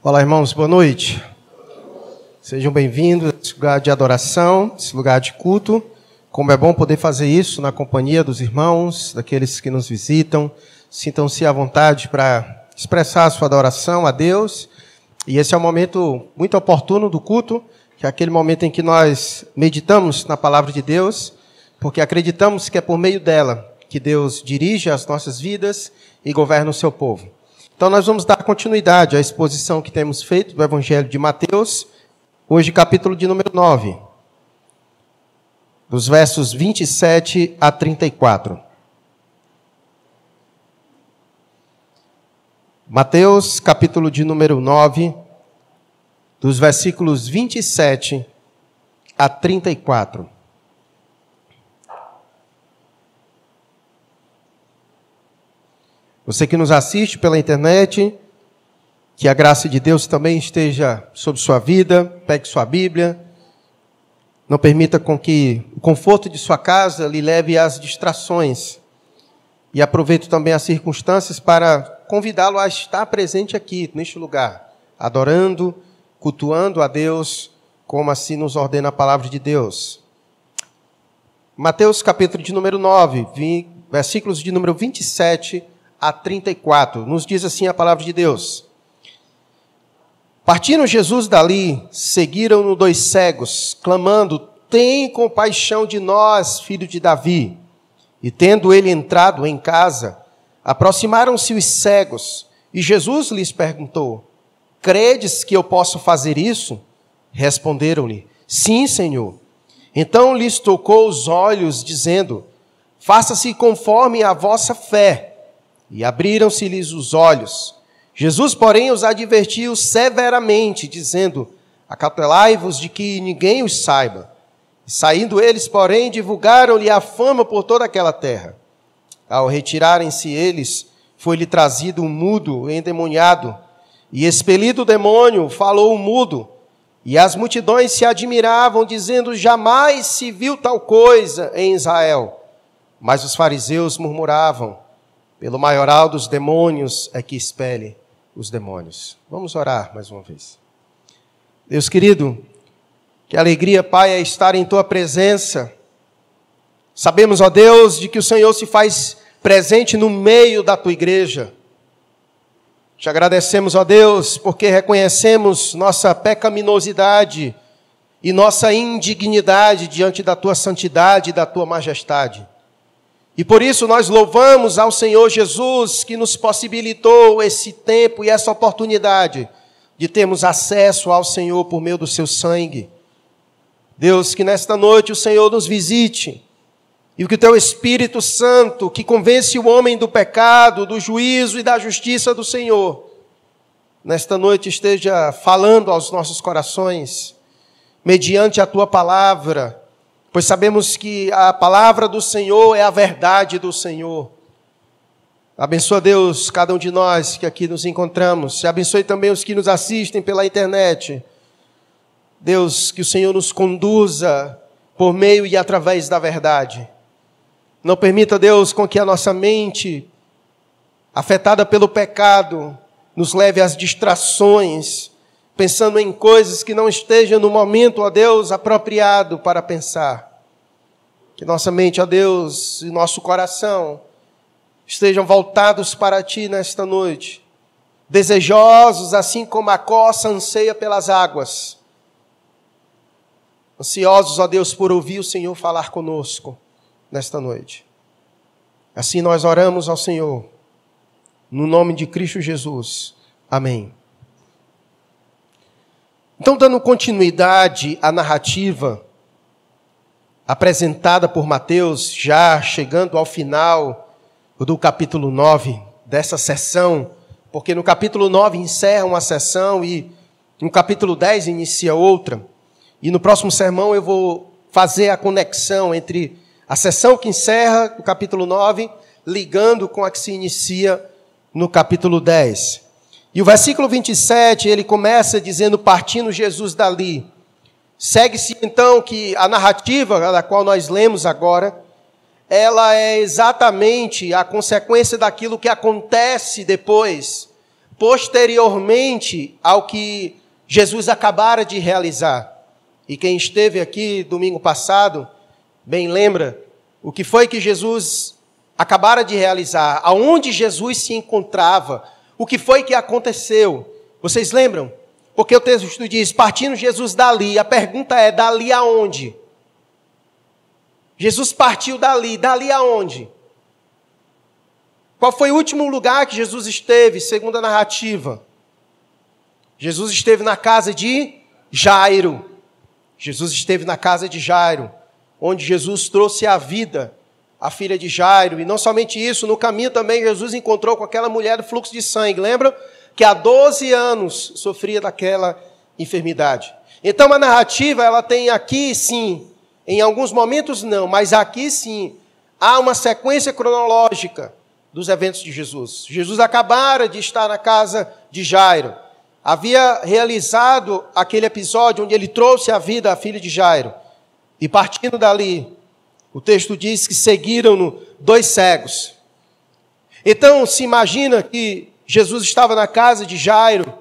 Olá, irmãos, boa noite. Sejam bem-vindos a esse lugar de adoração, esse lugar de culto. Como é bom poder fazer isso na companhia dos irmãos, daqueles que nos visitam. Sintam-se à vontade para expressar a sua adoração a Deus. E esse é um momento muito oportuno do culto, que é aquele momento em que nós meditamos na palavra de Deus, porque acreditamos que é por meio dela que Deus dirige as nossas vidas e governa o seu povo. Então, nós vamos dar continuidade à exposição que temos feito do Evangelho de Mateus, hoje, capítulo de número 9, dos versos 27 a 34. Mateus, capítulo de número 9, dos versículos 27 a 34. Você que nos assiste pela internet, que a graça de Deus também esteja sobre sua vida, pegue sua Bíblia. Não permita com que o conforto de sua casa lhe leve às distrações. E aproveito também as circunstâncias para convidá-lo a estar presente aqui, neste lugar, adorando, cultuando a Deus, como assim nos ordena a palavra de Deus. Mateus capítulo de número 9, versículos de número 27 a 34. Nos diz assim a palavra de Deus. Partindo Jesus dali, seguiram-no dois cegos, clamando: Tem compaixão de nós, filho de Davi. E tendo ele entrado em casa, aproximaram-se os cegos, e Jesus lhes perguntou: Credes que eu posso fazer isso? Responderam-lhe: Sim, Senhor. Então lhes tocou os olhos, dizendo: Faça-se conforme a vossa fé. E abriram-se-lhes os olhos. Jesus, porém, os advertiu severamente, dizendo: Acautelai-vos de que ninguém os saiba. E saindo eles, porém, divulgaram-lhe a fama por toda aquela terra. Ao retirarem-se eles, foi-lhe trazido um mudo endemoniado, e expelido o demônio, falou o mudo. E as multidões se admiravam, dizendo: Jamais se viu tal coisa em Israel. Mas os fariseus murmuravam pelo maioral dos demônios é que expele os demônios. Vamos orar mais uma vez. Deus querido, que alegria, Pai, é estar em tua presença. Sabemos, ó Deus, de que o Senhor se faz presente no meio da tua igreja. Te agradecemos, ó Deus, porque reconhecemos nossa pecaminosidade e nossa indignidade diante da tua santidade e da tua majestade. E por isso nós louvamos ao Senhor Jesus que nos possibilitou esse tempo e essa oportunidade de termos acesso ao Senhor por meio do seu sangue. Deus, que nesta noite o Senhor nos visite e que o teu Espírito Santo, que convence o homem do pecado, do juízo e da justiça do Senhor, nesta noite esteja falando aos nossos corações, mediante a tua palavra pois sabemos que a palavra do Senhor é a verdade do Senhor. Abençoa Deus cada um de nós que aqui nos encontramos. Abençoe também os que nos assistem pela internet. Deus, que o Senhor nos conduza por meio e através da verdade. Não permita, Deus, com que a nossa mente, afetada pelo pecado, nos leve às distrações, pensando em coisas que não estejam no momento, ó Deus, apropriado para pensar. Que nossa mente, ó Deus, e nosso coração estejam voltados para Ti nesta noite, desejosos, assim como a coça anseia pelas águas, ansiosos, ó Deus, por ouvir o Senhor falar conosco nesta noite. Assim nós oramos ao Senhor, no nome de Cristo Jesus. Amém. Então, dando continuidade à narrativa apresentada por Mateus, já chegando ao final do capítulo 9 dessa sessão, porque no capítulo 9 encerra uma sessão e no capítulo 10 inicia outra. E no próximo sermão eu vou fazer a conexão entre a sessão que encerra o capítulo 9, ligando com a que se inicia no capítulo 10. E o versículo 27, ele começa dizendo: Partindo Jesus dali Segue-se então que a narrativa da qual nós lemos agora, ela é exatamente a consequência daquilo que acontece depois, posteriormente ao que Jesus acabara de realizar. E quem esteve aqui domingo passado, bem lembra o que foi que Jesus acabara de realizar, aonde Jesus se encontrava, o que foi que aconteceu. Vocês lembram? Porque o texto diz: partindo Jesus dali. A pergunta é: dali aonde? Jesus partiu dali. Dali aonde? Qual foi o último lugar que Jesus esteve, segundo a narrativa? Jesus esteve na casa de Jairo. Jesus esteve na casa de Jairo, onde Jesus trouxe a vida à filha de Jairo. E não somente isso, no caminho também Jesus encontrou com aquela mulher do fluxo de sangue. Lembra? Que há 12 anos sofria daquela enfermidade. Então a narrativa, ela tem aqui sim, em alguns momentos não, mas aqui sim, há uma sequência cronológica dos eventos de Jesus. Jesus acabara de estar na casa de Jairo havia realizado aquele episódio onde ele trouxe a vida à filha de Jairo. E partindo dali, o texto diz que seguiram-no dois cegos. Então se imagina que Jesus estava na casa de Jairo,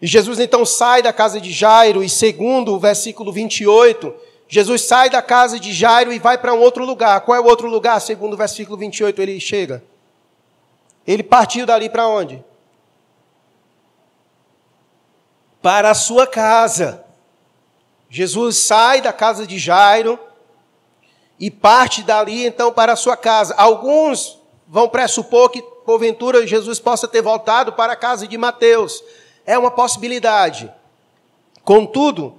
e Jesus então sai da casa de Jairo, e segundo o versículo 28, Jesus sai da casa de Jairo e vai para um outro lugar. Qual é o outro lugar? Segundo o versículo 28, ele chega. Ele partiu dali para onde? para a sua casa. Jesus sai da casa de Jairo e parte dali então para a sua casa. Alguns vão pressupor que porventura Jesus possa ter voltado para a casa de Mateus. É uma possibilidade. Contudo,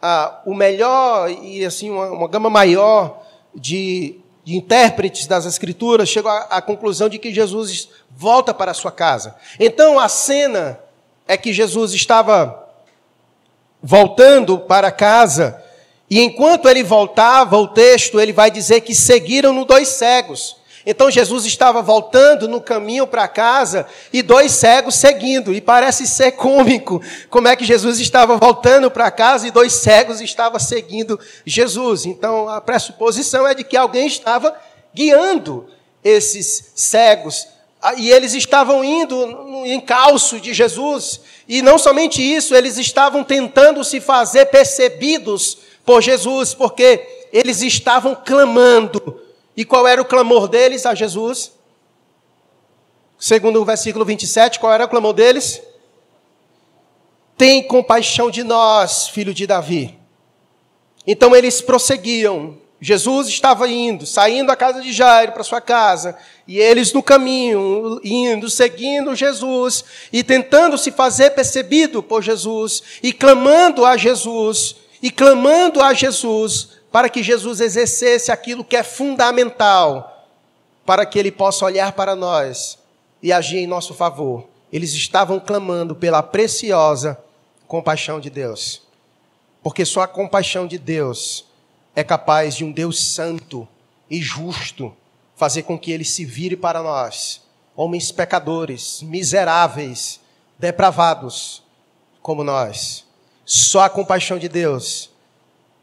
ah, o melhor e assim uma, uma gama maior de, de, intérpretes das Escrituras chegou à, à conclusão de que Jesus volta para a sua casa. Então a cena é que Jesus estava voltando para casa, e enquanto ele voltava, o texto ele vai dizer que seguiram-no dois cegos. Então Jesus estava voltando no caminho para casa e dois cegos seguindo. E parece ser cômico como é que Jesus estava voltando para casa e dois cegos estavam seguindo Jesus. Então a pressuposição é de que alguém estava guiando esses cegos. E eles estavam indo no encalço de Jesus. E não somente isso, eles estavam tentando se fazer percebidos por Jesus, porque eles estavam clamando. E qual era o clamor deles a Jesus? Segundo o versículo 27, qual era o clamor deles? Tem compaixão de nós, filho de Davi. Então eles prosseguiam Jesus estava indo, saindo da casa de Jairo para sua casa, e eles no caminho, indo, seguindo Jesus, e tentando se fazer percebido por Jesus, e clamando a Jesus, e clamando a Jesus, para que Jesus exercesse aquilo que é fundamental, para que ele possa olhar para nós e agir em nosso favor. Eles estavam clamando pela preciosa compaixão de Deus, porque só a compaixão de Deus é capaz de um Deus santo e justo fazer com que ele se vire para nós, homens pecadores, miseráveis, depravados como nós. Só a compaixão de Deus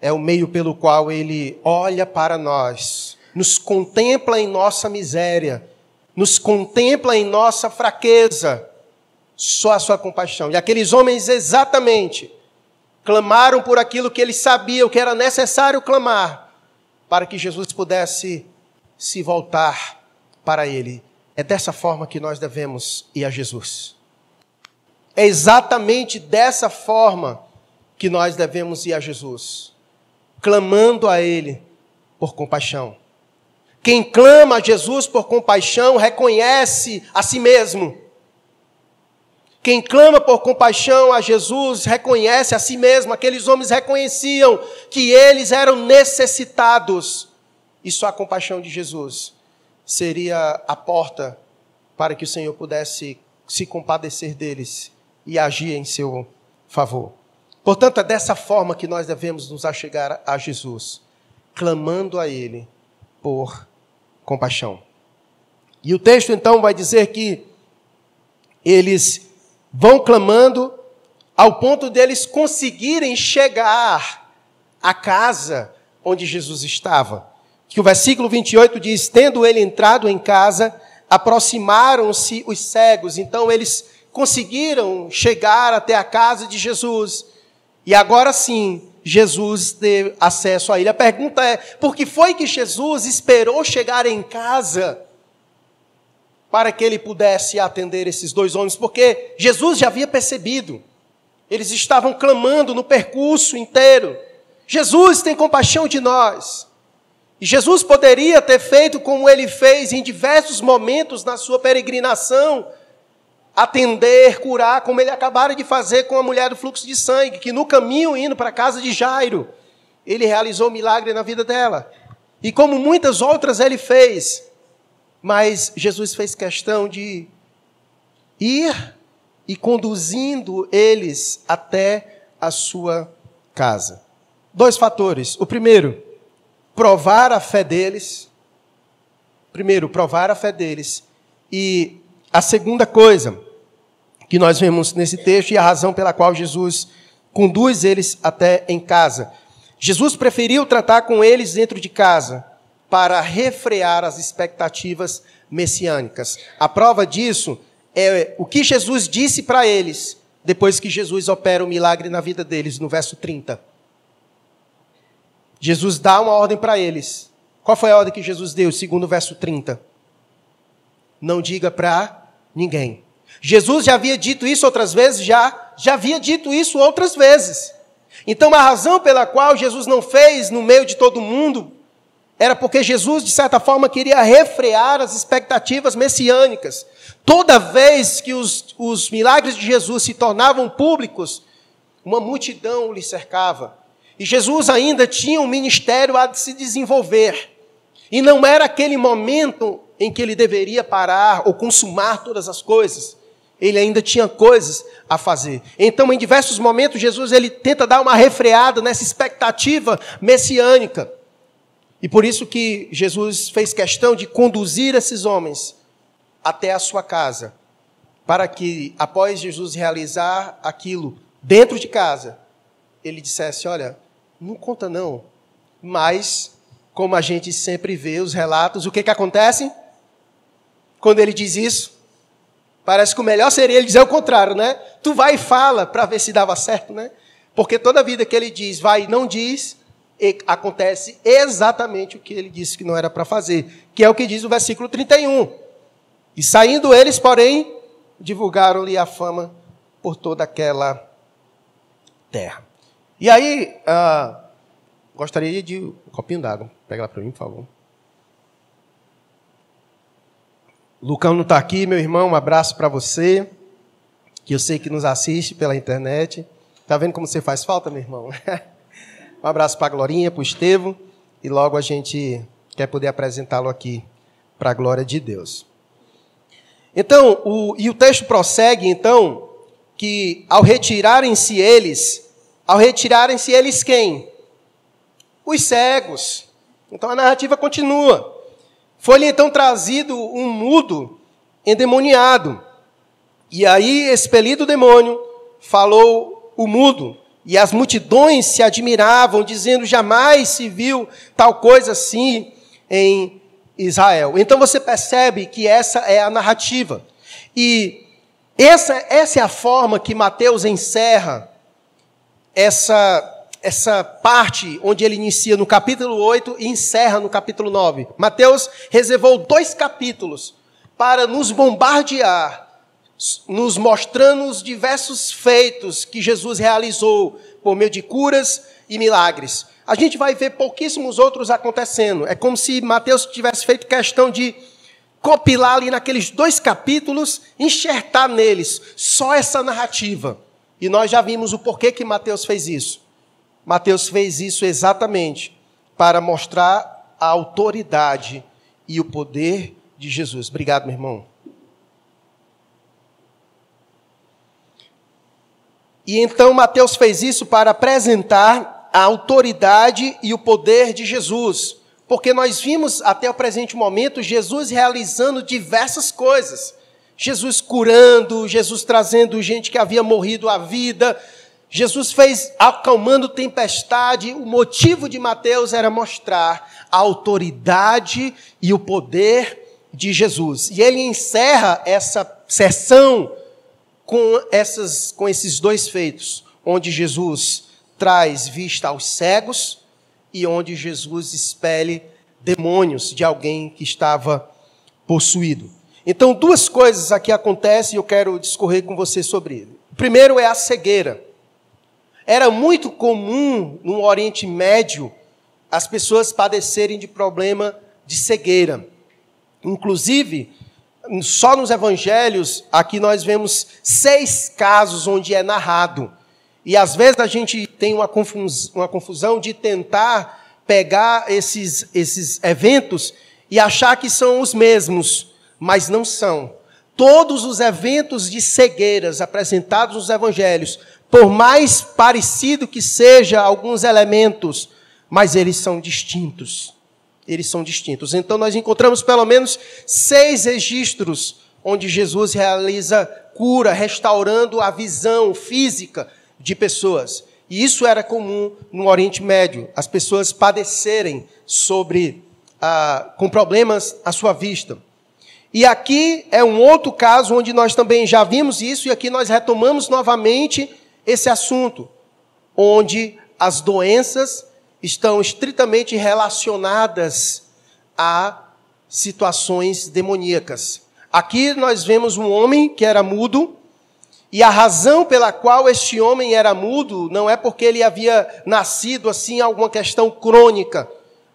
é o meio pelo qual ele olha para nós, nos contempla em nossa miséria, nos contempla em nossa fraqueza. Só a sua compaixão. E aqueles homens exatamente clamaram por aquilo que eles sabiam que era necessário clamar, para que Jesus pudesse se voltar para ele. É dessa forma que nós devemos ir a Jesus. É exatamente dessa forma que nós devemos ir a Jesus, clamando a Ele por compaixão. Quem clama a Jesus por compaixão reconhece a si mesmo quem clama por compaixão a Jesus reconhece a si mesmo. Aqueles homens reconheciam que eles eram necessitados. E só a compaixão de Jesus seria a porta para que o Senhor pudesse se compadecer deles e agir em seu favor. Portanto, é dessa forma que nós devemos nos achegar a Jesus, clamando a Ele por compaixão. E o texto então vai dizer que eles vão clamando ao ponto deles conseguirem chegar à casa onde Jesus estava. Que o versículo 28 diz: Tendo ele entrado em casa, aproximaram-se os cegos. Então eles conseguiram chegar até a casa de Jesus. E agora sim, Jesus ter acesso a ele. A pergunta é: por que foi que Jesus esperou chegar em casa para que ele pudesse atender esses dois homens? Porque Jesus já havia percebido, eles estavam clamando no percurso inteiro: Jesus tem compaixão de nós. E Jesus poderia ter feito como ele fez em diversos momentos na sua peregrinação, atender, curar, como ele acabara de fazer com a mulher do fluxo de sangue, que no caminho indo para a casa de Jairo, ele realizou milagre na vida dela. E como muitas outras ele fez, mas Jesus fez questão de ir e conduzindo eles até a sua casa. Dois fatores. O primeiro, provar a fé deles. Primeiro, provar a fé deles. E a segunda coisa que nós vemos nesse texto e a razão pela qual Jesus conduz eles até em casa. Jesus preferiu tratar com eles dentro de casa para refrear as expectativas messiânicas. A prova disso é o que Jesus disse para eles depois que Jesus opera o milagre na vida deles, no verso 30. Jesus dá uma ordem para eles. Qual foi a ordem que Jesus deu, segundo o verso 30? Não diga para ninguém. Jesus já havia dito isso outras vezes? Já. Já havia dito isso outras vezes. Então, a razão pela qual Jesus não fez no meio de todo mundo era porque Jesus, de certa forma, queria refrear as expectativas messiânicas. Toda vez que os, os milagres de Jesus se tornavam públicos, uma multidão lhe cercava. E Jesus ainda tinha um ministério a se desenvolver. E não era aquele momento em que ele deveria parar ou consumar todas as coisas. Ele ainda tinha coisas a fazer. Então, em diversos momentos, Jesus ele tenta dar uma refreada nessa expectativa messiânica. E por isso que Jesus fez questão de conduzir esses homens até a sua casa, para que após Jesus realizar aquilo dentro de casa, ele dissesse: "Olha, não conta não. Mas, como a gente sempre vê os relatos, o que, que acontece? Quando ele diz isso, parece que o melhor seria ele dizer o contrário, né? Tu vai e fala para ver se dava certo, né? Porque toda vida que ele diz, vai e não diz, acontece exatamente o que ele disse que não era para fazer, que é o que diz o versículo 31. E saindo eles, porém, divulgaram-lhe a fama por toda aquela terra. E aí, uh, gostaria de um copinho d'água. Pega lá para mim, por favor. Lucão não está aqui, meu irmão, um abraço para você, que eu sei que nos assiste pela internet. Está vendo como você faz falta, meu irmão? um abraço para a Glorinha, para o Estevo, e logo a gente quer poder apresentá-lo aqui para a glória de Deus. Então, o, e o texto prossegue, então, que ao retirarem-se eles, ao retirarem-se eles quem? Os cegos. Então a narrativa continua. Foi-lhe então trazido um mudo endemoniado. E aí, expelido o demônio, falou o mudo. E as multidões se admiravam, dizendo: jamais se viu tal coisa assim em Israel. Então você percebe que essa é a narrativa. E essa, essa é a forma que Mateus encerra essa essa parte onde ele inicia no capítulo 8 e encerra no capítulo 9. Mateus reservou dois capítulos para nos bombardear, nos mostrando os diversos feitos que Jesus realizou por meio de curas e milagres. A gente vai ver pouquíssimos outros acontecendo. É como se Mateus tivesse feito questão de copilar ali naqueles dois capítulos, enxertar neles só essa narrativa. E nós já vimos o porquê que Mateus fez isso. Mateus fez isso exatamente para mostrar a autoridade e o poder de Jesus. Obrigado, meu irmão. E então Mateus fez isso para apresentar a autoridade e o poder de Jesus. Porque nós vimos até o presente momento Jesus realizando diversas coisas. Jesus curando, Jesus trazendo gente que havia morrido à vida. Jesus fez acalmando tempestade. O motivo de Mateus era mostrar a autoridade e o poder de Jesus. E ele encerra essa sessão com, essas, com esses dois feitos, onde Jesus traz vista aos cegos e onde Jesus expele demônios de alguém que estava possuído. Então, duas coisas aqui acontecem e eu quero discorrer com você sobre ele. O primeiro é a cegueira. Era muito comum no Oriente Médio as pessoas padecerem de problema de cegueira. Inclusive, só nos evangelhos, aqui nós vemos seis casos onde é narrado. E às vezes a gente tem uma confusão, uma confusão de tentar pegar esses, esses eventos e achar que são os mesmos, mas não são. Todos os eventos de cegueiras apresentados nos evangelhos, por mais parecido que seja alguns elementos, mas eles são distintos eles são distintos. Então, nós encontramos pelo menos seis registros onde Jesus realiza cura, restaurando a visão física de pessoas. E isso era comum no Oriente Médio, as pessoas padecerem sobre ah, com problemas à sua vista. E aqui é um outro caso onde nós também já vimos isso, e aqui nós retomamos novamente esse assunto, onde as doenças estão estritamente relacionadas a situações demoníacas. Aqui nós vemos um homem que era mudo, e a razão pela qual este homem era mudo não é porque ele havia nascido assim alguma questão crônica,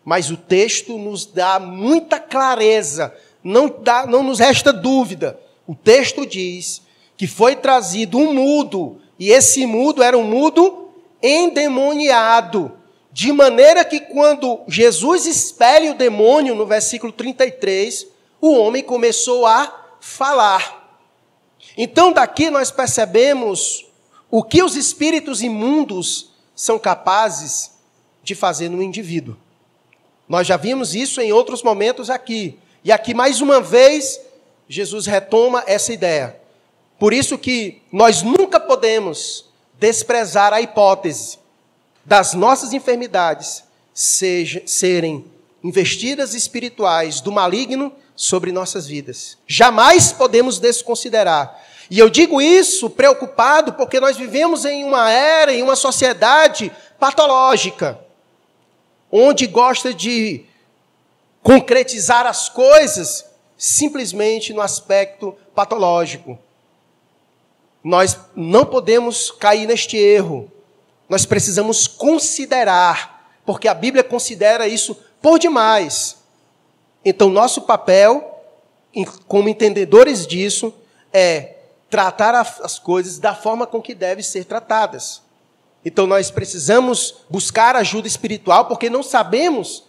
mas o texto nos dá muita clareza, não, dá, não nos resta dúvida. O texto diz que foi trazido um mudo, e esse mudo era um mudo endemoniado de maneira que quando Jesus expele o demônio, no versículo 33, o homem começou a falar. Então daqui nós percebemos o que os espíritos imundos são capazes de fazer no indivíduo. Nós já vimos isso em outros momentos aqui. E aqui mais uma vez Jesus retoma essa ideia. Por isso que nós nunca podemos desprezar a hipótese das nossas enfermidades seja, serem investidas espirituais do maligno sobre nossas vidas. Jamais podemos desconsiderar. E eu digo isso preocupado porque nós vivemos em uma era, em uma sociedade patológica, onde gosta de concretizar as coisas simplesmente no aspecto patológico. Nós não podemos cair neste erro nós precisamos considerar, porque a Bíblia considera isso por demais. Então, nosso papel, como entendedores disso, é tratar as coisas da forma com que devem ser tratadas. Então, nós precisamos buscar ajuda espiritual, porque não sabemos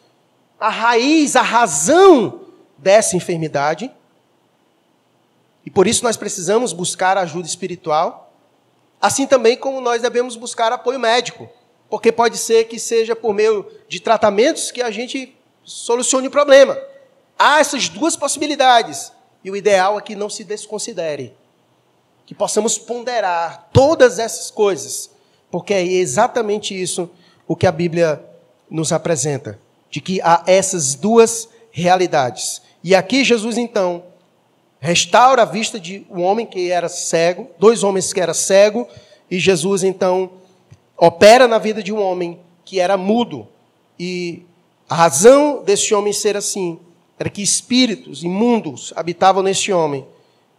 a raiz, a razão dessa enfermidade. E por isso nós precisamos buscar ajuda espiritual. Assim também como nós devemos buscar apoio médico, porque pode ser que seja por meio de tratamentos que a gente solucione o problema. Há essas duas possibilidades, e o ideal é que não se desconsidere, que possamos ponderar todas essas coisas, porque é exatamente isso o que a Bíblia nos apresenta, de que há essas duas realidades. E aqui Jesus então restaura a vista de um homem que era cego, dois homens que eram cego, e Jesus então opera na vida de um homem que era mudo. E a razão desse homem ser assim era que espíritos imundos habitavam nesse homem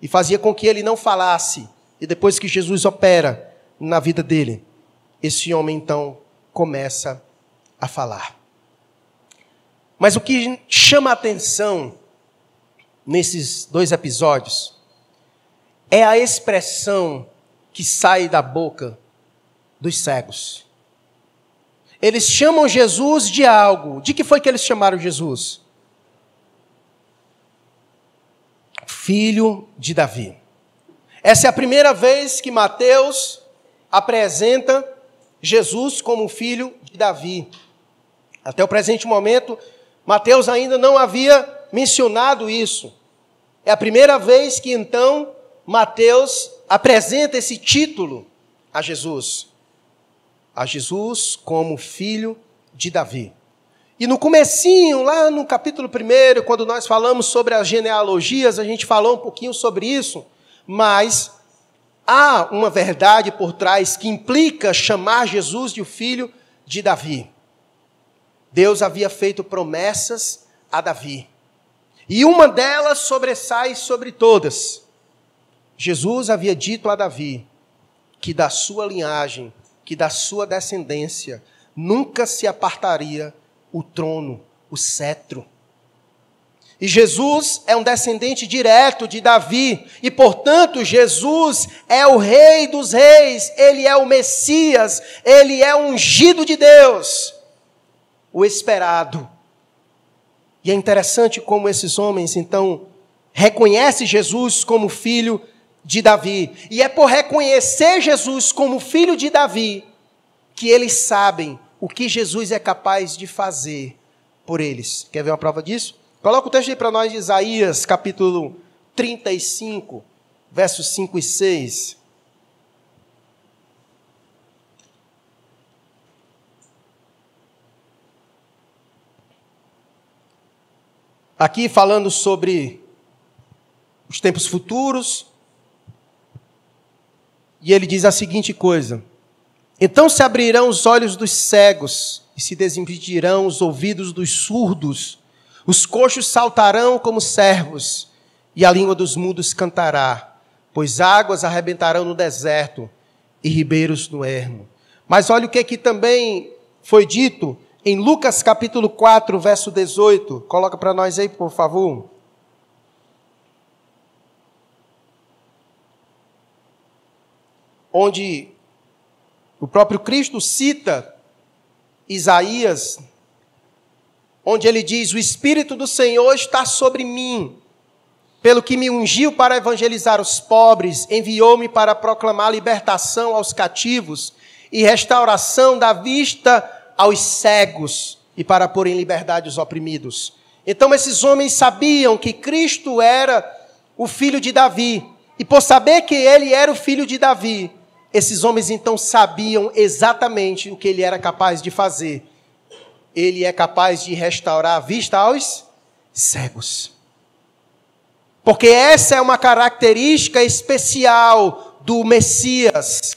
e fazia com que ele não falasse. E depois que Jesus opera na vida dele, esse homem então começa a falar. Mas o que chama a atenção nesses dois episódios é a expressão que sai da boca dos cegos. Eles chamam Jesus de algo. De que foi que eles chamaram Jesus? Filho de Davi. Essa é a primeira vez que Mateus apresenta Jesus como filho de Davi. Até o presente momento, Mateus ainda não havia mencionado isso. É a primeira vez que então Mateus apresenta esse título a Jesus. A Jesus como filho de Davi. E no comecinho, lá no capítulo 1, quando nós falamos sobre as genealogias, a gente falou um pouquinho sobre isso, mas há uma verdade por trás que implica chamar Jesus de o filho de Davi. Deus havia feito promessas a Davi. E uma delas sobressai sobre todas. Jesus havia dito a Davi que da sua linhagem, que da sua descendência, nunca se apartaria o trono, o cetro. E Jesus é um descendente direto de Davi, e portanto Jesus é o Rei dos Reis, ele é o Messias, ele é o ungido de Deus, o esperado. E é interessante como esses homens então reconhecem Jesus como filho de Davi, e é por reconhecer Jesus como filho de Davi que eles sabem o que Jesus é capaz de fazer por eles. Quer ver uma prova disso? Coloca o texto aí para nós de Isaías, capítulo 35, versos 5 e 6. Aqui falando sobre os tempos futuros, e ele diz a seguinte coisa: Então se abrirão os olhos dos cegos e se desimpedirão os ouvidos dos surdos. Os coxos saltarão como servos, e a língua dos mudos cantará, pois águas arrebentarão no deserto e ribeiros no ermo. Mas olha o que aqui também foi dito em Lucas capítulo 4, verso 18. Coloca para nós aí, por favor. Onde o próprio Cristo cita Isaías onde ele diz: O Espírito do Senhor está sobre mim, pelo que me ungiu para evangelizar os pobres, enviou-me para proclamar libertação aos cativos e restauração da vista aos cegos e para pôr em liberdade os oprimidos. Então esses homens sabiam que Cristo era o filho de Davi, e por saber que ele era o filho de Davi, esses homens então sabiam exatamente o que ele era capaz de fazer ele é capaz de restaurar a vista aos cegos. Porque essa é uma característica especial do Messias,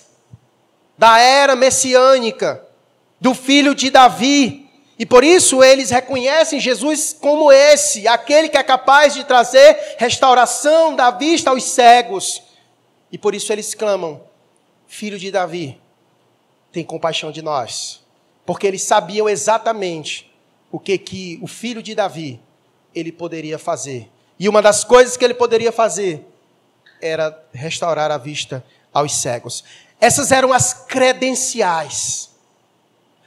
da era messiânica, do filho de Davi. E por isso eles reconhecem Jesus como esse, aquele que é capaz de trazer restauração da vista aos cegos. E por isso eles clamam: Filho de Davi, tem compaixão de nós porque eles sabiam exatamente o que que o filho de Davi ele poderia fazer. E uma das coisas que ele poderia fazer era restaurar a vista aos cegos. Essas eram as credenciais.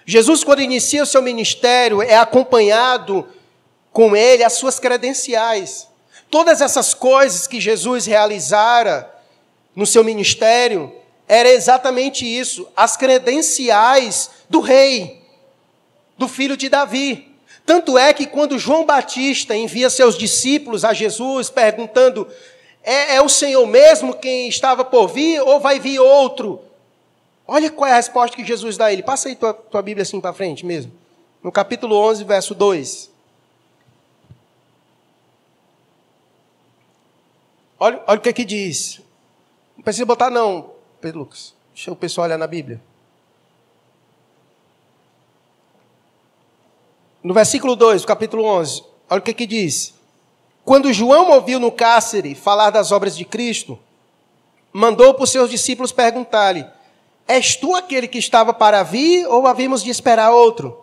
Jesus, quando inicia o seu ministério, é acompanhado com ele as suas credenciais. Todas essas coisas que Jesus realizara no seu ministério era exatamente isso, as credenciais do rei, do filho de Davi. Tanto é que quando João Batista envia seus discípulos a Jesus perguntando: é, é o Senhor mesmo quem estava por vir ou vai vir outro? Olha qual é a resposta que Jesus dá a ele. Passa aí tua, tua Bíblia assim para frente mesmo. No capítulo 11, verso 2. Olha, olha o que aqui diz. Não precisa botar, não, Pedro Lucas. Deixa o pessoal olhar na Bíblia. No versículo 2, capítulo 11, olha o que, que diz. Quando João ouviu no cárcere falar das obras de Cristo, mandou para os seus discípulos perguntar-lhe: És tu aquele que estava para vir ou havíamos de esperar outro?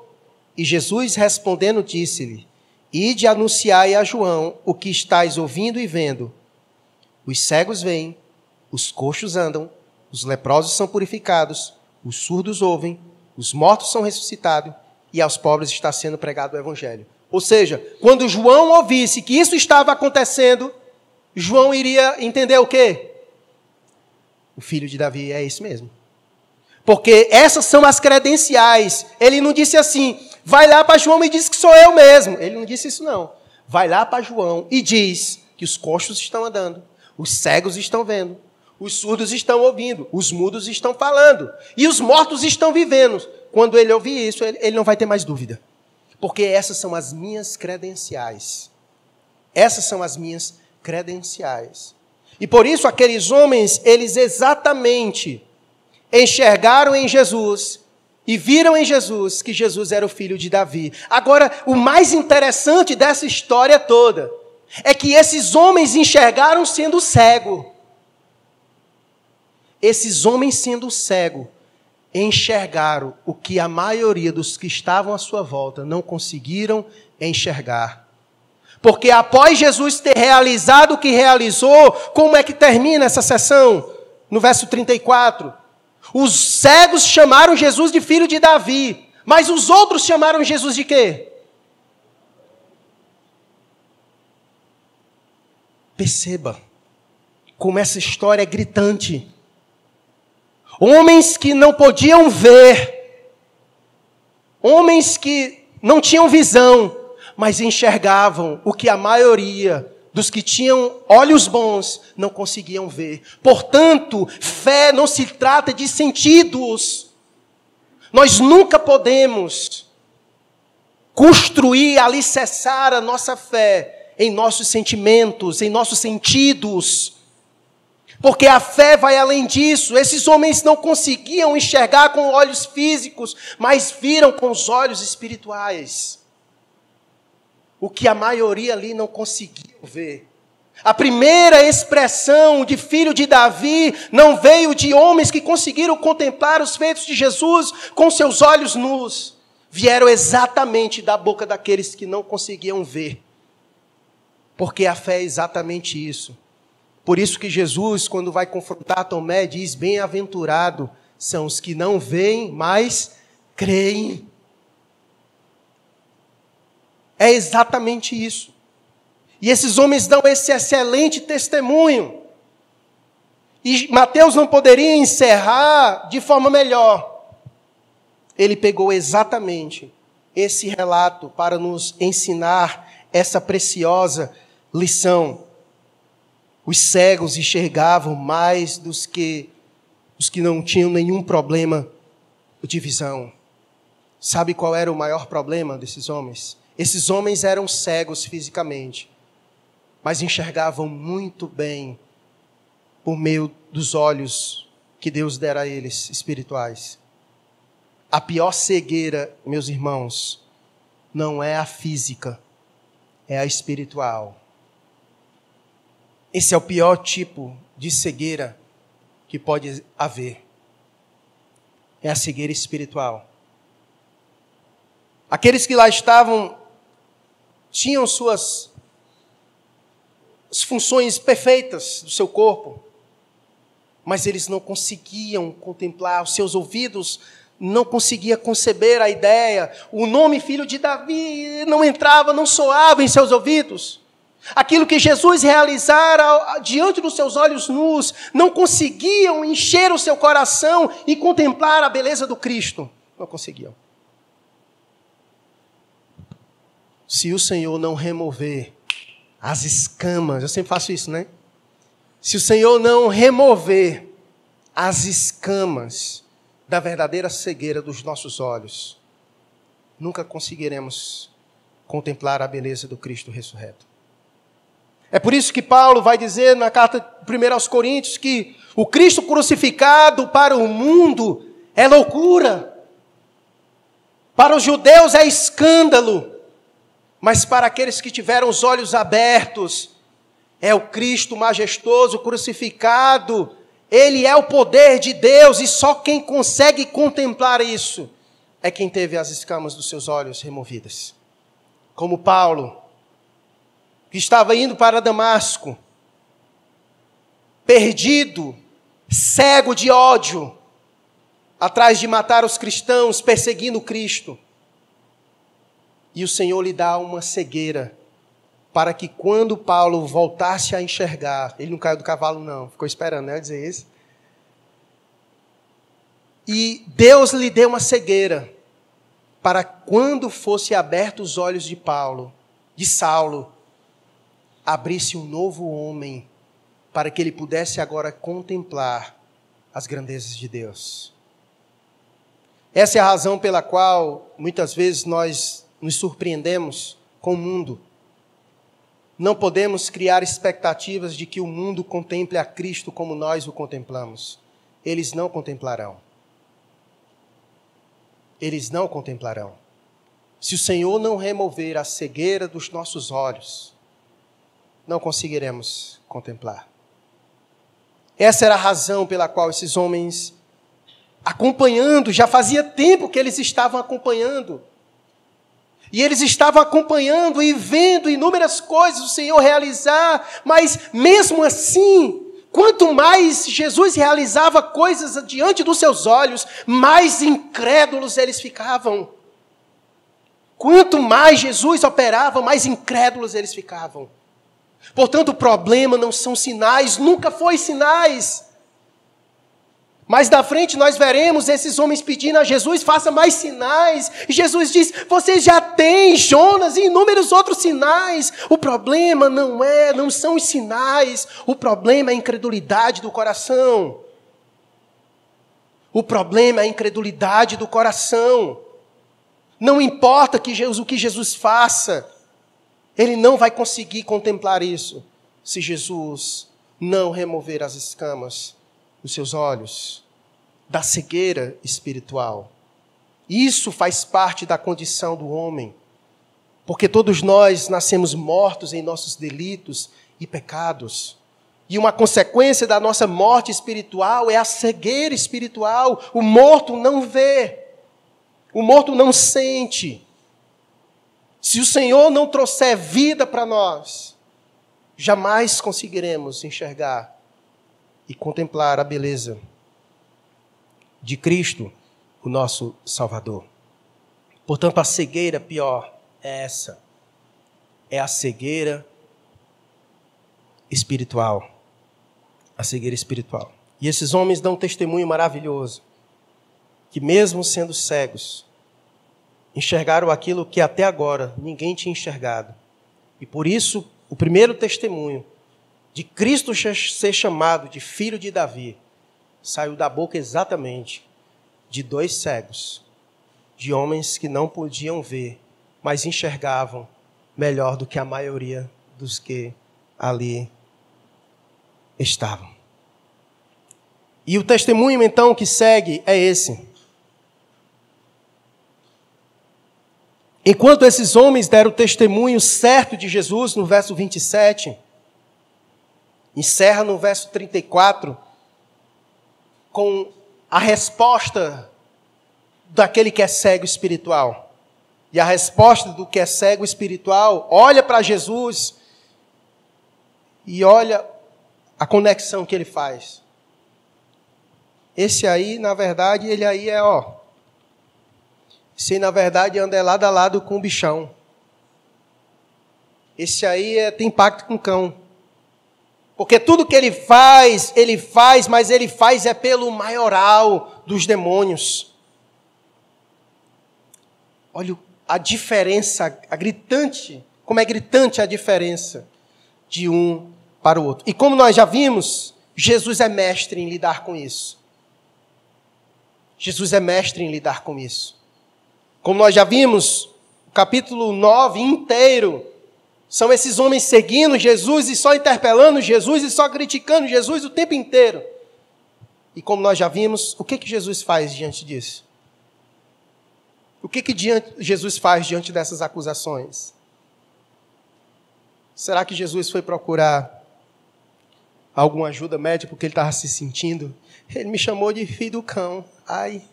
E Jesus respondendo disse-lhe: Ide anunciai a João o que estáis ouvindo e vendo. Os cegos vêm, os coxos andam, os leprosos são purificados, os surdos ouvem, os mortos são ressuscitados e aos pobres está sendo pregado o evangelho. Ou seja, quando João ouvisse que isso estava acontecendo, João iria entender o quê? O filho de Davi é esse mesmo. Porque essas são as credenciais. Ele não disse assim, vai lá para João e diz que sou eu mesmo. Ele não disse isso, não. Vai lá para João e diz que os coxos estão andando, os cegos estão vendo, os surdos estão ouvindo, os mudos estão falando e os mortos estão vivendo. Quando ele ouvir isso, ele não vai ter mais dúvida. Porque essas são as minhas credenciais. Essas são as minhas credenciais. E por isso aqueles homens, eles exatamente enxergaram em Jesus e viram em Jesus que Jesus era o filho de Davi. Agora, o mais interessante dessa história toda é que esses homens enxergaram sendo cego. Esses homens sendo cego enxergaram o que a maioria dos que estavam à sua volta não conseguiram enxergar. Porque após Jesus ter realizado o que realizou, como é que termina essa sessão? No verso 34. Os cegos chamaram Jesus de filho de Davi, mas os outros chamaram Jesus de quê? Perceba como essa história é gritante. Homens que não podiam ver, homens que não tinham visão, mas enxergavam o que a maioria dos que tinham olhos bons não conseguiam ver. Portanto, fé não se trata de sentidos. Nós nunca podemos construir, alicerçar a nossa fé em nossos sentimentos, em nossos sentidos. Porque a fé vai além disso. Esses homens não conseguiam enxergar com olhos físicos, mas viram com os olhos espirituais. O que a maioria ali não conseguiu ver. A primeira expressão de filho de Davi não veio de homens que conseguiram contemplar os feitos de Jesus com seus olhos nus. Vieram exatamente da boca daqueles que não conseguiam ver. Porque a fé é exatamente isso por isso que Jesus, quando vai confrontar Tomé, diz: Bem-aventurado são os que não veem, mas creem. É exatamente isso. E esses homens dão esse excelente testemunho. E Mateus não poderia encerrar de forma melhor. Ele pegou exatamente esse relato para nos ensinar essa preciosa lição. Os cegos enxergavam mais dos que os que não tinham nenhum problema de visão. Sabe qual era o maior problema desses homens? Esses homens eram cegos fisicamente, mas enxergavam muito bem por meio dos olhos que Deus dera a eles espirituais. A pior cegueira, meus irmãos, não é a física, é a espiritual. Esse é o pior tipo de cegueira que pode haver. É a cegueira espiritual. Aqueles que lá estavam tinham suas as funções perfeitas do seu corpo, mas eles não conseguiam contemplar, os seus ouvidos não conseguia conceber a ideia, o nome filho de Davi não entrava, não soava em seus ouvidos. Aquilo que Jesus realizara diante dos seus olhos nus, não conseguiam encher o seu coração e contemplar a beleza do Cristo. Não conseguiam. Se o Senhor não remover as escamas, eu sempre faço isso, né? Se o Senhor não remover as escamas da verdadeira cegueira dos nossos olhos, nunca conseguiremos contemplar a beleza do Cristo ressurreto. É por isso que Paulo vai dizer na carta 1 aos Coríntios que o Cristo crucificado para o mundo é loucura. Para os judeus é escândalo. Mas para aqueles que tiveram os olhos abertos, é o Cristo majestoso crucificado. Ele é o poder de Deus e só quem consegue contemplar isso é quem teve as escamas dos seus olhos removidas. Como Paulo, que estava indo para Damasco, perdido, cego de ódio, atrás de matar os cristãos, perseguindo Cristo. E o Senhor lhe dá uma cegueira, para que quando Paulo voltasse a enxergar, ele não caiu do cavalo, não, ficou esperando, né? Dizer isso. E Deus lhe deu uma cegueira, para quando fosse abertos os olhos de Paulo, de Saulo, abrisse um novo homem para que ele pudesse agora contemplar as grandezas de Deus. Essa é a razão pela qual muitas vezes nós nos surpreendemos com o mundo. não podemos criar expectativas de que o mundo contemple a Cristo como nós o contemplamos. Eles não contemplarão. Eles não contemplarão. Se o Senhor não remover a cegueira dos nossos olhos, não conseguiremos contemplar. Essa era a razão pela qual esses homens, acompanhando, já fazia tempo que eles estavam acompanhando, e eles estavam acompanhando e vendo inúmeras coisas o Senhor realizar, mas mesmo assim, quanto mais Jesus realizava coisas diante dos seus olhos, mais incrédulos eles ficavam. Quanto mais Jesus operava, mais incrédulos eles ficavam. Portanto, o problema não são sinais, nunca foi sinais. Mais da frente nós veremos esses homens pedindo a Jesus, faça mais sinais. E Jesus diz: vocês já têm Jonas e inúmeros outros sinais. O problema não é, não são os sinais. O problema é a incredulidade do coração. O problema é a incredulidade do coração. Não importa que Jesus, o que Jesus faça, ele não vai conseguir contemplar isso se Jesus não remover as escamas os seus olhos, da cegueira espiritual. Isso faz parte da condição do homem, porque todos nós nascemos mortos em nossos delitos e pecados. E uma consequência da nossa morte espiritual é a cegueira espiritual. O morto não vê, o morto não sente. Se o Senhor não trouxer vida para nós, jamais conseguiremos enxergar e contemplar a beleza de Cristo, o nosso Salvador. Portanto, a cegueira pior é essa. É a cegueira espiritual. A cegueira espiritual. E esses homens dão um testemunho maravilhoso. Que mesmo sendo cegos, enxergaram aquilo que até agora ninguém tinha enxergado. E por isso, o primeiro testemunho de Cristo ser chamado de filho de Davi, saiu da boca exatamente de dois cegos, de homens que não podiam ver, mas enxergavam melhor do que a maioria dos que ali estavam. E o testemunho então que segue é esse. Enquanto esses homens deram testemunho certo de Jesus, no verso 27, encerra no verso 34 com a resposta daquele que é cego espiritual. E a resposta do que é cego espiritual olha para Jesus e olha a conexão que ele faz. Esse aí, na verdade, ele aí é, ó. Esse na verdade, anda lado a lado com o bichão. Esse aí é, tem pacto com o cão. Porque tudo que ele faz, ele faz, mas ele faz é pelo maioral dos demônios. Olha a diferença, a gritante, como é gritante a diferença de um para o outro. E como nós já vimos, Jesus é mestre em lidar com isso. Jesus é mestre em lidar com isso. Como nós já vimos, o capítulo 9 inteiro são esses homens seguindo Jesus e só interpelando Jesus e só criticando Jesus o tempo inteiro. E como nós já vimos, o que, que Jesus faz diante disso? O que, que Jesus faz diante dessas acusações? Será que Jesus foi procurar alguma ajuda médica porque ele estava se sentindo? Ele me chamou de filho do cão. Ai.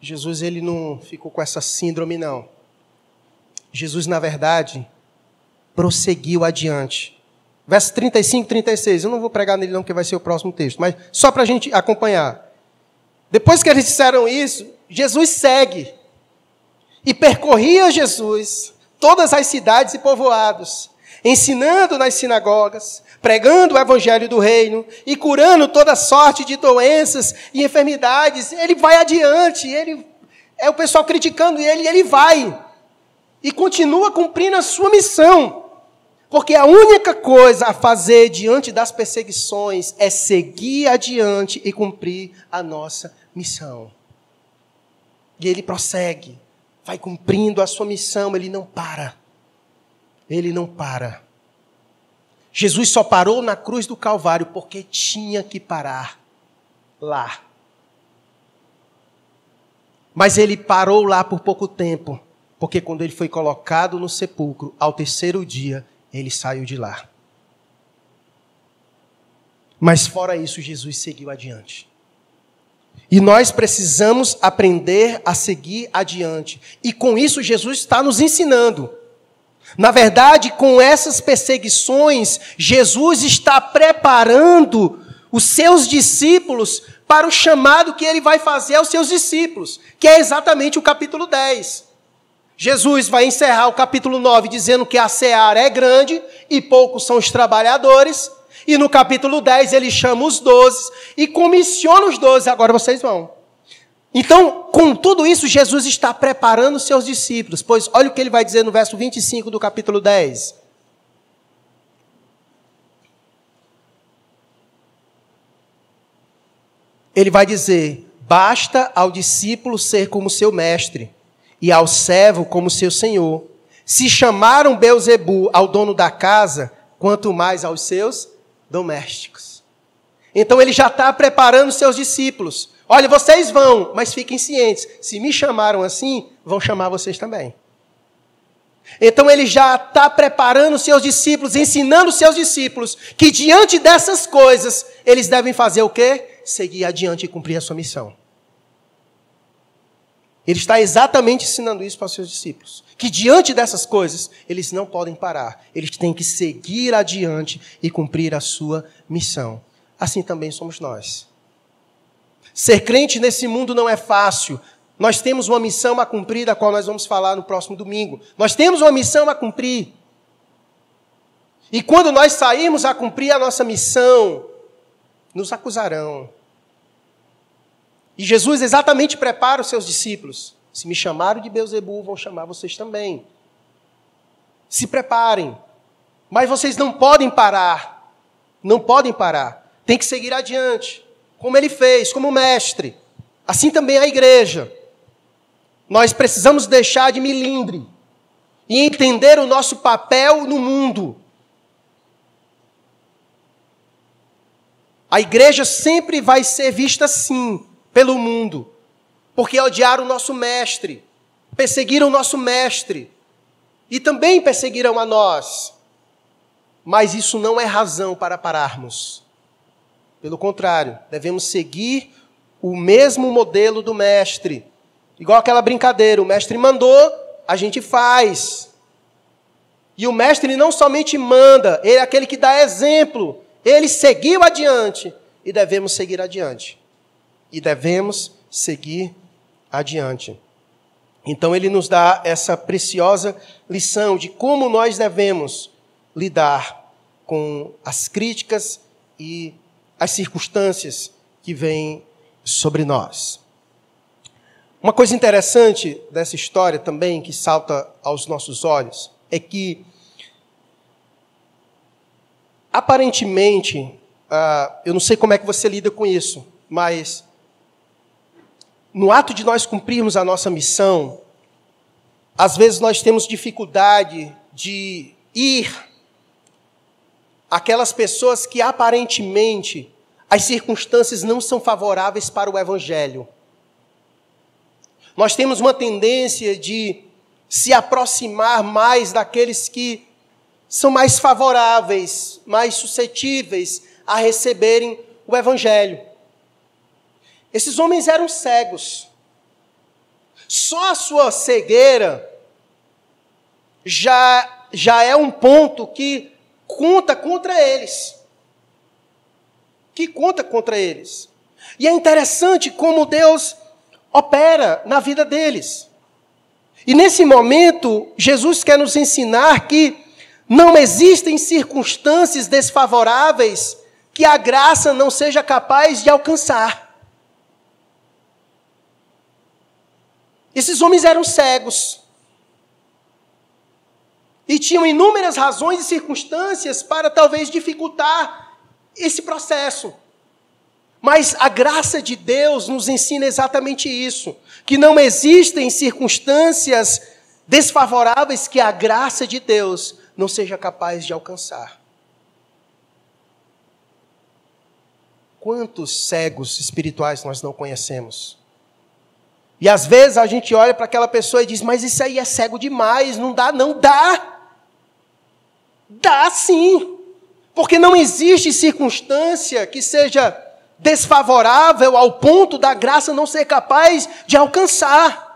Jesus ele não ficou com essa síndrome não. Jesus na verdade prosseguiu adiante. Verso 35, 36. Eu não vou pregar nele não, porque vai ser o próximo texto, mas só para a gente acompanhar. Depois que eles disseram isso, Jesus segue. E percorria Jesus todas as cidades e povoados, ensinando nas sinagogas, pregando o evangelho do reino e curando toda sorte de doenças e enfermidades. Ele vai adiante, ele é o pessoal criticando ele, ele vai e continua cumprindo a sua missão. Porque a única coisa a fazer diante das perseguições é seguir adiante e cumprir a nossa missão. E ele prossegue, vai cumprindo a sua missão, ele não para. Ele não para. Jesus só parou na cruz do Calvário porque tinha que parar lá. Mas ele parou lá por pouco tempo, porque quando ele foi colocado no sepulcro, ao terceiro dia, ele saiu de lá. Mas fora isso, Jesus seguiu adiante. E nós precisamos aprender a seguir adiante. E com isso, Jesus está nos ensinando. Na verdade, com essas perseguições, Jesus está preparando os seus discípulos para o chamado que ele vai fazer aos seus discípulos, que é exatamente o capítulo 10. Jesus vai encerrar o capítulo 9 dizendo que a seara é grande e poucos são os trabalhadores. E no capítulo 10 ele chama os doze e comissiona os doze. Agora vocês vão. Então, com tudo isso, Jesus está preparando seus discípulos. Pois olha o que ele vai dizer no verso 25 do capítulo 10. Ele vai dizer: Basta ao discípulo ser como seu mestre, e ao servo como seu senhor. Se chamaram Beuzebu ao dono da casa, quanto mais aos seus domésticos. Então ele já está preparando seus discípulos. Olha, vocês vão, mas fiquem cientes. Se me chamaram assim, vão chamar vocês também. Então ele já está preparando seus discípulos, ensinando seus discípulos que diante dessas coisas eles devem fazer o quê? Seguir adiante e cumprir a sua missão. Ele está exatamente ensinando isso para os seus discípulos. Que diante dessas coisas, eles não podem parar. Eles têm que seguir adiante e cumprir a sua missão. Assim também somos nós. Ser crente nesse mundo não é fácil. Nós temos uma missão a cumprir, da qual nós vamos falar no próximo domingo. Nós temos uma missão a cumprir. E quando nós sairmos a cumprir a nossa missão, nos acusarão, e Jesus exatamente prepara os seus discípulos. Se me chamaram de Beuzebu, vão chamar vocês também. Se preparem. Mas vocês não podem parar. Não podem parar. Tem que seguir adiante. Como ele fez, como mestre. Assim também a igreja. Nós precisamos deixar de milindre e entender o nosso papel no mundo. A igreja sempre vai ser vista assim, pelo mundo, porque odiaram o nosso mestre, perseguiram o nosso mestre e também perseguiram a nós. Mas isso não é razão para pararmos. Pelo contrário, devemos seguir o mesmo modelo do mestre. Igual aquela brincadeira, o mestre mandou, a gente faz. E o mestre não somente manda, ele é aquele que dá exemplo. Ele seguiu adiante e devemos seguir adiante e devemos seguir adiante. Então, ele nos dá essa preciosa lição de como nós devemos lidar com as críticas e as circunstâncias que vêm sobre nós. Uma coisa interessante dessa história também, que salta aos nossos olhos, é que, aparentemente, uh, eu não sei como é que você lida com isso, mas no ato de nós cumprirmos a nossa missão, às vezes nós temos dificuldade de ir aquelas pessoas que aparentemente as circunstâncias não são favoráveis para o evangelho. Nós temos uma tendência de se aproximar mais daqueles que são mais favoráveis, mais suscetíveis a receberem o evangelho. Esses homens eram cegos. Só a sua cegueira já, já é um ponto que conta contra eles. Que conta contra eles. E é interessante como Deus opera na vida deles. E nesse momento, Jesus quer nos ensinar que não existem circunstâncias desfavoráveis que a graça não seja capaz de alcançar. Esses homens eram cegos. E tinham inúmeras razões e circunstâncias para talvez dificultar esse processo. Mas a graça de Deus nos ensina exatamente isso: que não existem circunstâncias desfavoráveis que a graça de Deus não seja capaz de alcançar. Quantos cegos espirituais nós não conhecemos? E às vezes a gente olha para aquela pessoa e diz: Mas isso aí é cego demais, não dá, não dá. Dá sim. Porque não existe circunstância que seja desfavorável ao ponto da graça não ser capaz de alcançar.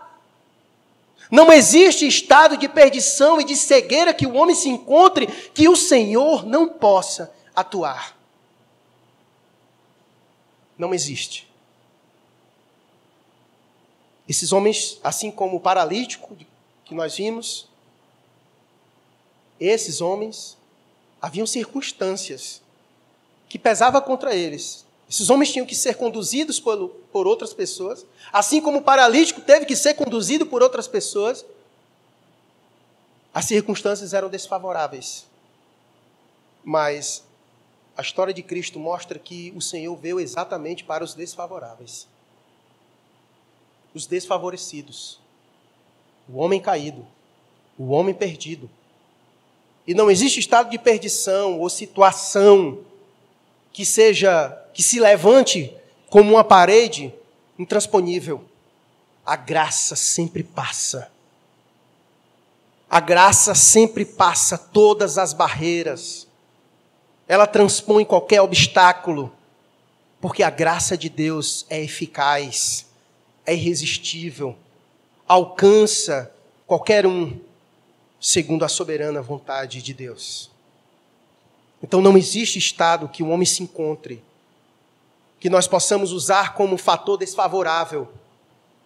Não existe estado de perdição e de cegueira que o homem se encontre que o Senhor não possa atuar. Não existe. Esses homens, assim como o paralítico que nós vimos, esses homens, haviam circunstâncias que pesavam contra eles. Esses homens tinham que ser conduzidos por, por outras pessoas, assim como o paralítico teve que ser conduzido por outras pessoas. As circunstâncias eram desfavoráveis. Mas a história de Cristo mostra que o Senhor veio exatamente para os desfavoráveis. Os desfavorecidos. O homem caído. O homem perdido. E não existe estado de perdição ou situação que seja que se levante como uma parede intransponível. A graça sempre passa. A graça sempre passa todas as barreiras. Ela transpõe qualquer obstáculo, porque a graça de Deus é eficaz, é irresistível, alcança qualquer um segundo a soberana vontade de Deus. Então não existe estado que o homem se encontre que nós possamos usar como fator desfavorável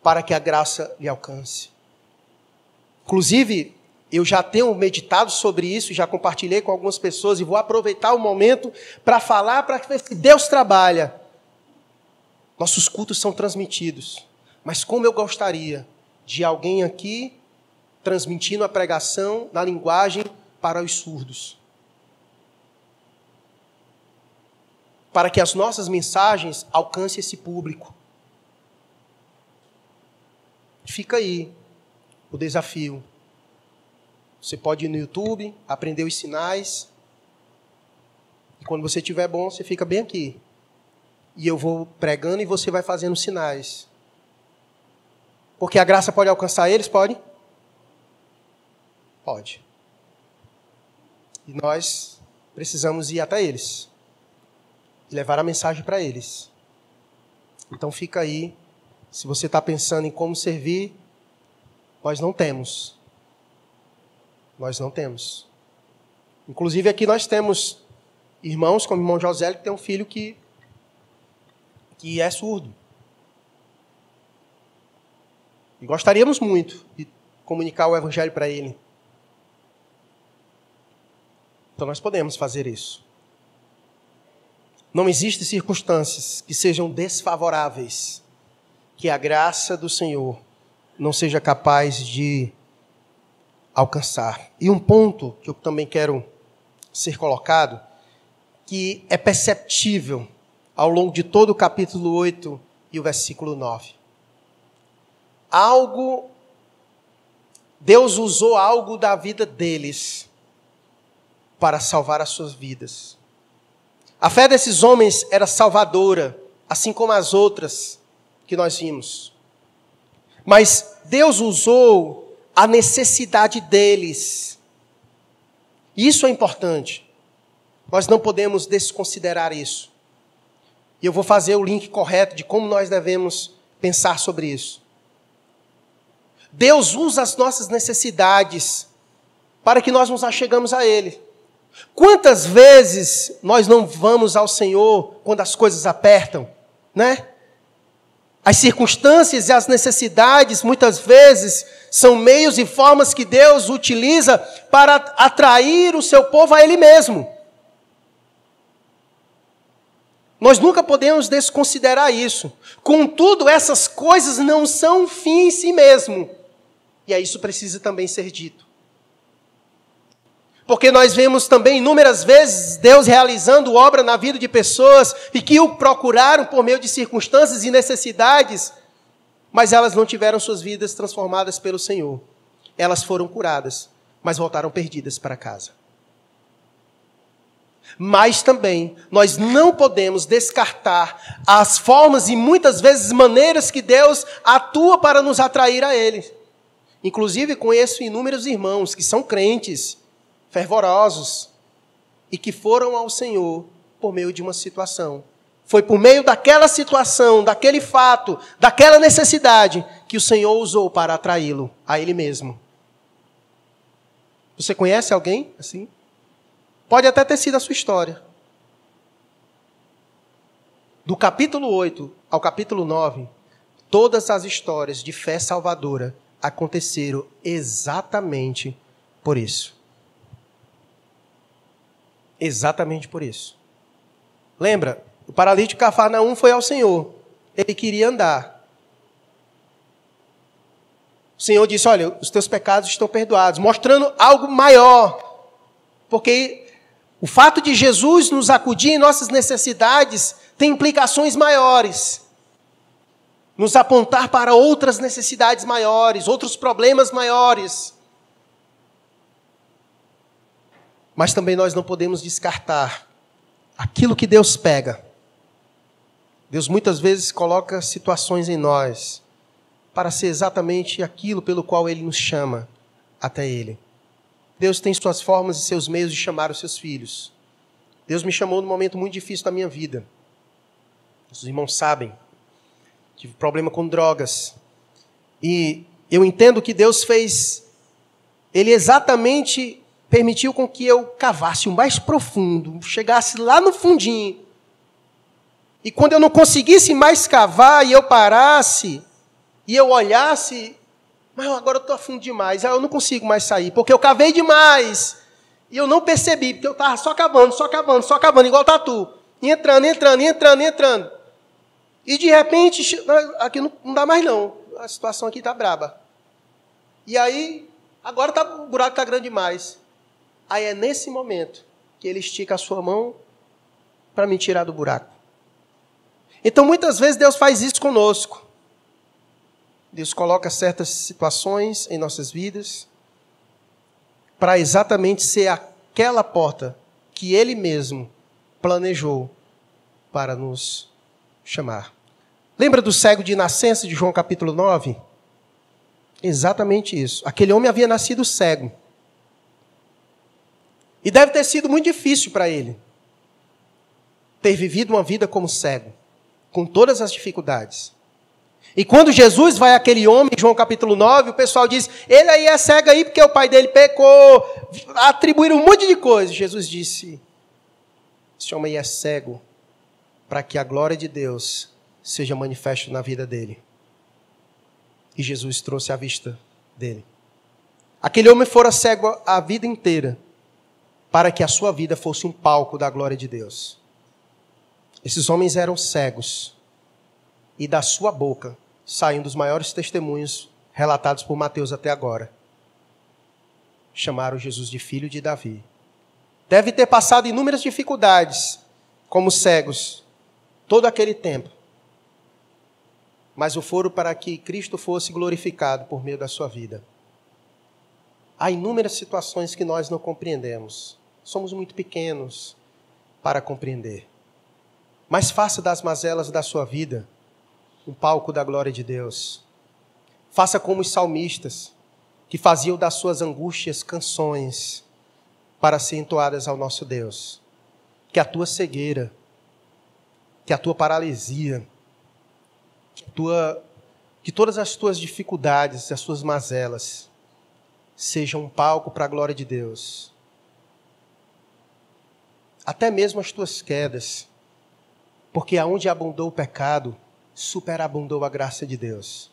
para que a graça lhe alcance. Inclusive, eu já tenho meditado sobre isso, já compartilhei com algumas pessoas e vou aproveitar o momento para falar para se Deus trabalha. Nossos cultos são transmitidos, mas como eu gostaria de alguém aqui transmitindo a pregação na linguagem para os surdos. Para que as nossas mensagens alcancem esse público. Fica aí o desafio. Você pode ir no YouTube, aprender os sinais. E quando você estiver bom, você fica bem aqui. E eu vou pregando e você vai fazendo sinais. Porque a graça pode alcançar eles? Pode? Pode. E nós precisamos ir até eles e levar a mensagem para eles. Então fica aí. Se você está pensando em como servir, nós não temos. Nós não temos. Inclusive aqui nós temos irmãos, como o irmão José, que tem um filho que, que é surdo. E gostaríamos muito de comunicar o evangelho para ele. Então nós podemos fazer isso. Não existem circunstâncias que sejam desfavoráveis que a graça do Senhor não seja capaz de alcançar. E um ponto que eu também quero ser colocado, que é perceptível ao longo de todo o capítulo 8 e o versículo 9. Algo, Deus usou algo da vida deles para salvar as suas vidas. A fé desses homens era salvadora, assim como as outras que nós vimos. Mas Deus usou a necessidade deles. Isso é importante. Nós não podemos desconsiderar isso. E eu vou fazer o link correto de como nós devemos pensar sobre isso. Deus usa as nossas necessidades para que nós nos achegamos a Ele. Quantas vezes nós não vamos ao Senhor quando as coisas apertam, né? As circunstâncias e as necessidades, muitas vezes, são meios e formas que Deus utiliza para atrair o seu povo a Ele mesmo. Nós nunca podemos desconsiderar isso. Contudo, essas coisas não são um fim em si mesmo. E a isso precisa também ser dito. Porque nós vemos também inúmeras vezes Deus realizando obra na vida de pessoas e que o procuraram por meio de circunstâncias e necessidades, mas elas não tiveram suas vidas transformadas pelo Senhor. Elas foram curadas, mas voltaram perdidas para casa. Mas também nós não podemos descartar as formas e muitas vezes maneiras que Deus atua para nos atrair a Ele. Inclusive, conheço inúmeros irmãos que são crentes, fervorosos, e que foram ao Senhor por meio de uma situação. Foi por meio daquela situação, daquele fato, daquela necessidade, que o Senhor usou para atraí-lo a Ele mesmo. Você conhece alguém assim? Pode até ter sido a sua história. Do capítulo 8 ao capítulo 9, todas as histórias de fé salvadora aconteceram exatamente por isso. Exatamente por isso. Lembra? O paralítico Cafarnaum foi ao Senhor. Ele queria andar. O Senhor disse: Olha, os teus pecados estão perdoados, mostrando algo maior. Porque o fato de Jesus nos acudir em nossas necessidades tem implicações maiores. Nos apontar para outras necessidades maiores, outros problemas maiores. Mas também nós não podemos descartar aquilo que Deus pega. Deus muitas vezes coloca situações em nós para ser exatamente aquilo pelo qual Ele nos chama até Ele. Deus tem suas formas e seus meios de chamar os seus filhos. Deus me chamou num momento muito difícil da minha vida. Os irmãos sabem. Tive problema com drogas. E eu entendo que Deus fez. Ele exatamente permitiu com que eu cavasse o mais profundo, chegasse lá no fundinho. E quando eu não conseguisse mais cavar e eu parasse, e eu olhasse mas agora eu estou fundo demais, eu não consigo mais sair, porque eu cavei demais. E eu não percebi, porque eu estava só cavando, só cavando, só cavando, igual tatu. E entrando, entrando, entrando, entrando. E de repente, aqui não, não dá mais não. A situação aqui está braba. E aí, agora tá, o buraco está grande demais. Aí é nesse momento que ele estica a sua mão para me tirar do buraco. Então muitas vezes Deus faz isso conosco. Deus coloca certas situações em nossas vidas para exatamente ser aquela porta que Ele mesmo planejou para nos chamar. Lembra do cego de nascença de João capítulo 9? Exatamente isso. Aquele homem havia nascido cego. E deve ter sido muito difícil para ele ter vivido uma vida como cego, com todas as dificuldades. E quando Jesus vai àquele homem, João capítulo 9, o pessoal diz: ele aí é cego aí porque o pai dele pecou, atribuíram um monte de coisas. Jesus disse: esse homem aí é cego para que a glória de Deus seja manifesta na vida dele. E Jesus trouxe a vista dele. Aquele homem fora cego a vida inteira para que a sua vida fosse um palco da glória de Deus. Esses homens eram cegos e da sua boca saem dos maiores testemunhos relatados por Mateus até agora. Chamaram Jesus de filho de Davi. Deve ter passado inúmeras dificuldades como cegos todo aquele tempo. Mas o foro para que Cristo fosse glorificado por meio da sua vida. Há inúmeras situações que nós não compreendemos. Somos muito pequenos para compreender. Mas faça das mazelas da sua vida um palco da glória de Deus. Faça como os salmistas, que faziam das suas angústias canções para ser entoadas ao nosso Deus. Que a tua cegueira, que a tua paralisia, que, tua, que todas as tuas dificuldades, as suas mazelas, sejam um palco para a glória de Deus. Até mesmo as tuas quedas, porque aonde abundou o pecado, superabundou a graça de Deus.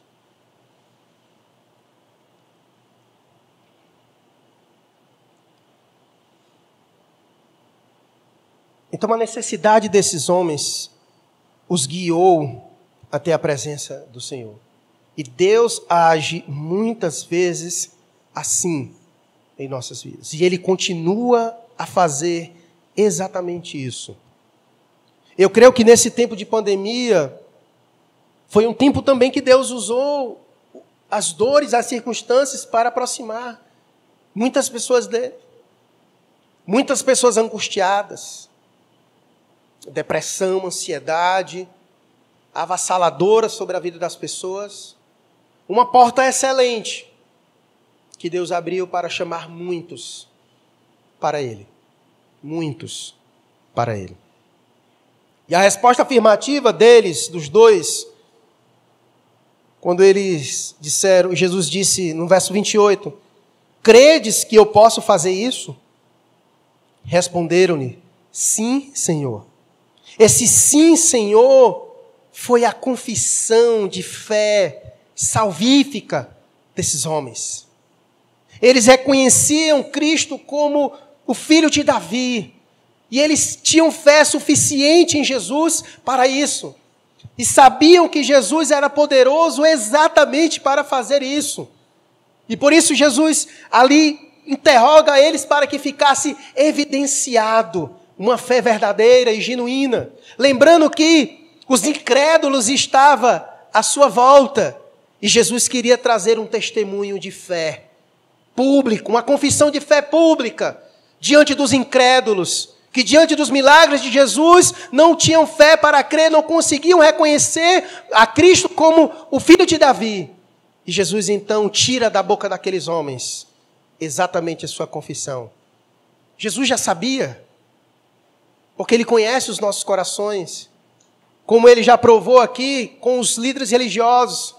Então, a necessidade desses homens os guiou até a presença do Senhor. E Deus age muitas vezes assim. em nossas vidas. E Ele continua a fazer exatamente isso. Eu creio que nesse tempo de pandemia, foi um tempo também que Deus usou as dores, as circunstâncias para aproximar muitas pessoas dele. Muitas pessoas angustiadas, depressão, ansiedade, avassaladora sobre a vida das pessoas. Uma porta excelente que Deus abriu para chamar muitos para Ele. Muitos para Ele. E a resposta afirmativa deles, dos dois, quando eles disseram, Jesus disse no verso 28, credes que eu posso fazer isso? Responderam-lhe, sim, Senhor. Esse sim, Senhor, foi a confissão de fé salvífica desses homens. Eles reconheciam Cristo como o filho de Davi. E eles tinham fé suficiente em Jesus para isso. E sabiam que Jesus era poderoso exatamente para fazer isso. E por isso Jesus ali interroga eles para que ficasse evidenciado uma fé verdadeira e genuína. Lembrando que os incrédulos estavam à sua volta. E Jesus queria trazer um testemunho de fé público, uma confissão de fé pública diante dos incrédulos, que diante dos milagres de Jesus não tinham fé para crer, não conseguiam reconhecer a Cristo como o filho de Davi. E Jesus então tira da boca daqueles homens exatamente a sua confissão. Jesus já sabia, porque ele conhece os nossos corações, como ele já provou aqui com os líderes religiosos,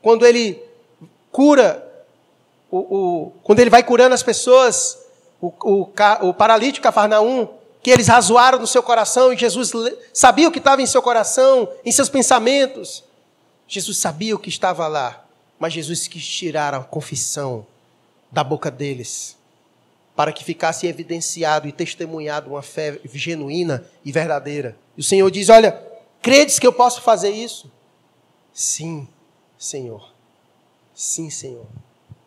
quando ele cura, o, o quando ele vai curando as pessoas, o, o, o paralítico Cafarnaum, que eles razoaram no seu coração e Jesus sabia o que estava em seu coração, em seus pensamentos. Jesus sabia o que estava lá, mas Jesus quis tirar a confissão da boca deles, para que ficasse evidenciado e testemunhado uma fé genuína e verdadeira. E o Senhor diz: Olha, credes que eu posso fazer isso? Sim, Senhor. Sim, Senhor.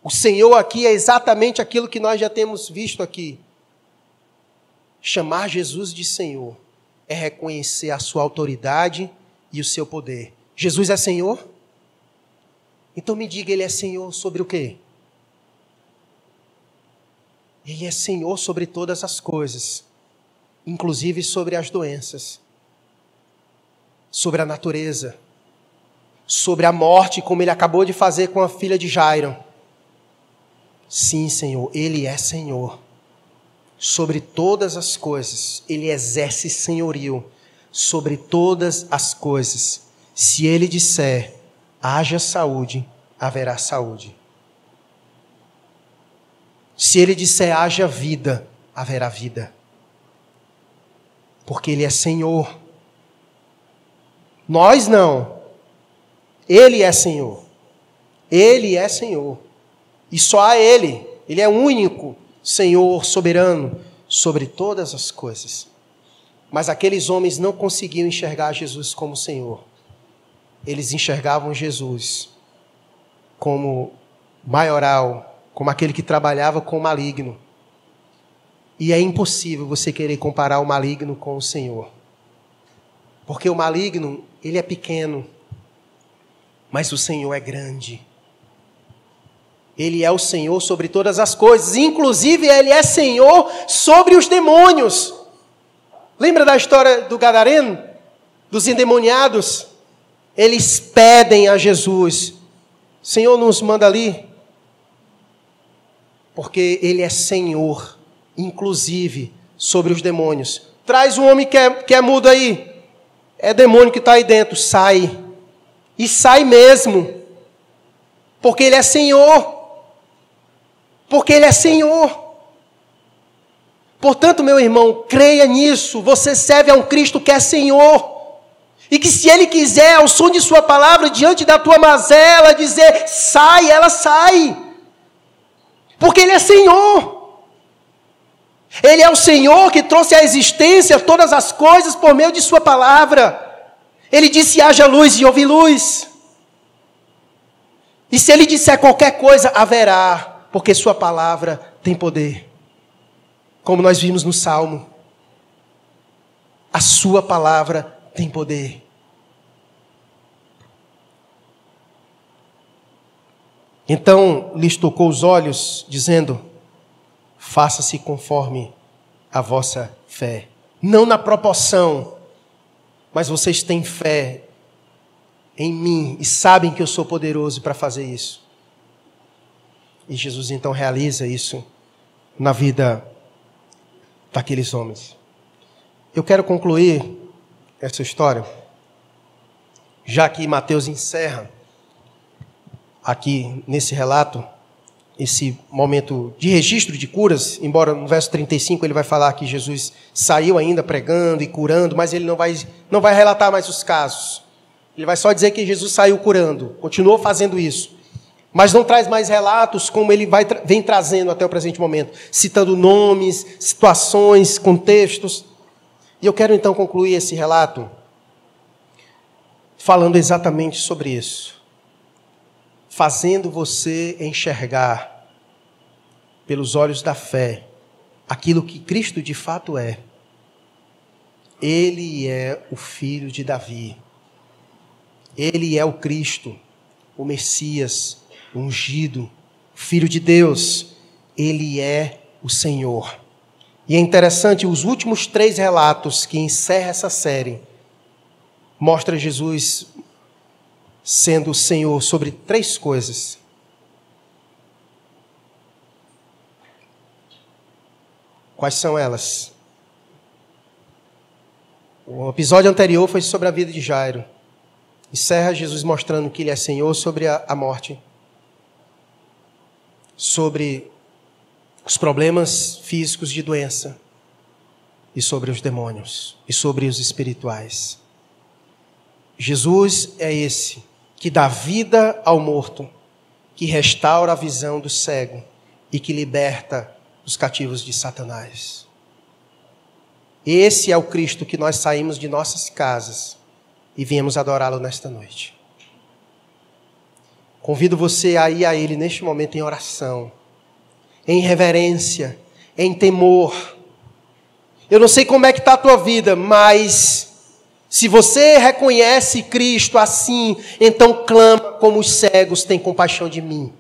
O Senhor aqui é exatamente aquilo que nós já temos visto aqui. Chamar Jesus de Senhor é reconhecer a sua autoridade e o seu poder. Jesus é Senhor? Então me diga, ele é Senhor sobre o quê? Ele é Senhor sobre todas as coisas, inclusive sobre as doenças, sobre a natureza, sobre a morte, como ele acabou de fazer com a filha de Jairo. Sim, Senhor, Ele é Senhor. Sobre todas as coisas, Ele exerce senhorio sobre todas as coisas. Se Ele disser, haja saúde, haverá saúde. Se Ele disser, haja vida, haverá vida. Porque Ele é Senhor. Nós não. Ele é Senhor. Ele é Senhor. E só a Ele, Ele é único Senhor soberano sobre todas as coisas. Mas aqueles homens não conseguiam enxergar Jesus como Senhor. Eles enxergavam Jesus como maioral, como aquele que trabalhava com o maligno. E é impossível você querer comparar o maligno com o Senhor. Porque o maligno, ele é pequeno, mas o Senhor é grande. Ele é o Senhor sobre todas as coisas, inclusive ele é Senhor sobre os demônios. Lembra da história do Gadareno? Dos endemoniados? Eles pedem a Jesus: Senhor, nos manda ali. Porque ele é Senhor, inclusive, sobre os demônios. Traz um homem que é, que é mudo aí. É demônio que está aí dentro. Sai. E sai mesmo. Porque ele é Senhor porque Ele é Senhor. Portanto, meu irmão, creia nisso. Você serve a um Cristo que é Senhor. E que se Ele quiser, ao som de Sua palavra, diante da tua mazela, dizer sai, ela sai. Porque Ele é Senhor. Ele é o Senhor que trouxe à existência todas as coisas por meio de Sua palavra. Ele disse: haja luz e houve luz. E se Ele disser qualquer coisa, haverá porque Sua palavra tem poder. Como nós vimos no Salmo, a Sua palavra tem poder. Então lhes tocou os olhos, dizendo: Faça-se conforme a vossa fé. Não na proporção, mas vocês têm fé em mim e sabem que eu sou poderoso para fazer isso. E Jesus então realiza isso na vida daqueles homens. Eu quero concluir essa história, já que Mateus encerra aqui nesse relato esse momento de registro de curas, embora no verso 35 ele vai falar que Jesus saiu ainda pregando e curando, mas ele não vai, não vai relatar mais os casos. Ele vai só dizer que Jesus saiu curando, continuou fazendo isso. Mas não traz mais relatos como ele vai, vem trazendo até o presente momento, citando nomes, situações, contextos. E eu quero então concluir esse relato falando exatamente sobre isso fazendo você enxergar pelos olhos da fé aquilo que Cristo de fato é. Ele é o filho de Davi. Ele é o Cristo, o Messias, ungido, filho de Deus. Ele é o Senhor. E é interessante, os últimos três relatos que encerra essa série mostra Jesus sendo o Senhor sobre três coisas. Quais são elas? O episódio anterior foi sobre a vida de Jairo. Encerra Jesus mostrando que ele é Senhor sobre a, morte, sobre os problemas físicos de doença, e sobre os demônios, e sobre os espirituais. Jesus é esse que dá vida ao morto, que restaura a visão do cego e que liberta os cativos de Satanás. Esse é o Cristo que nós saímos de nossas casas e viemos adorá-lo nesta noite. Convido você a ir a Ele neste momento em oração, em reverência, em temor. Eu não sei como é que está a tua vida, mas se você reconhece Cristo assim, então clama como os cegos têm compaixão de mim.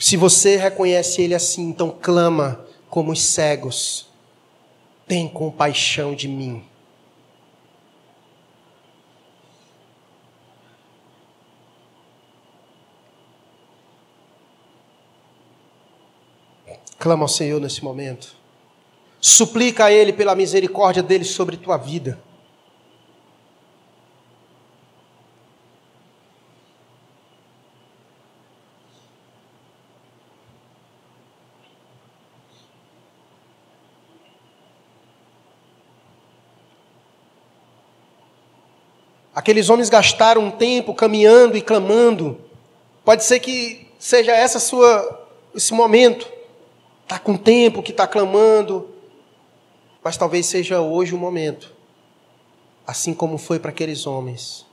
Se você reconhece Ele assim, então clama como os cegos, tem compaixão de mim. Clama ao Senhor nesse momento. Suplica a Ele pela misericórdia dele sobre tua vida. Aqueles homens gastaram um tempo caminhando e clamando. Pode ser que seja essa sua esse momento está com tempo, que está clamando, mas talvez seja hoje o momento, assim como foi para aqueles homens.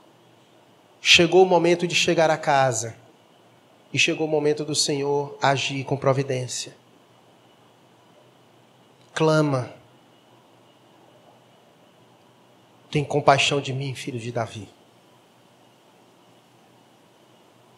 Chegou o momento de chegar a casa, e chegou o momento do Senhor agir com providência. Clama. Tem compaixão de mim, filho de Davi.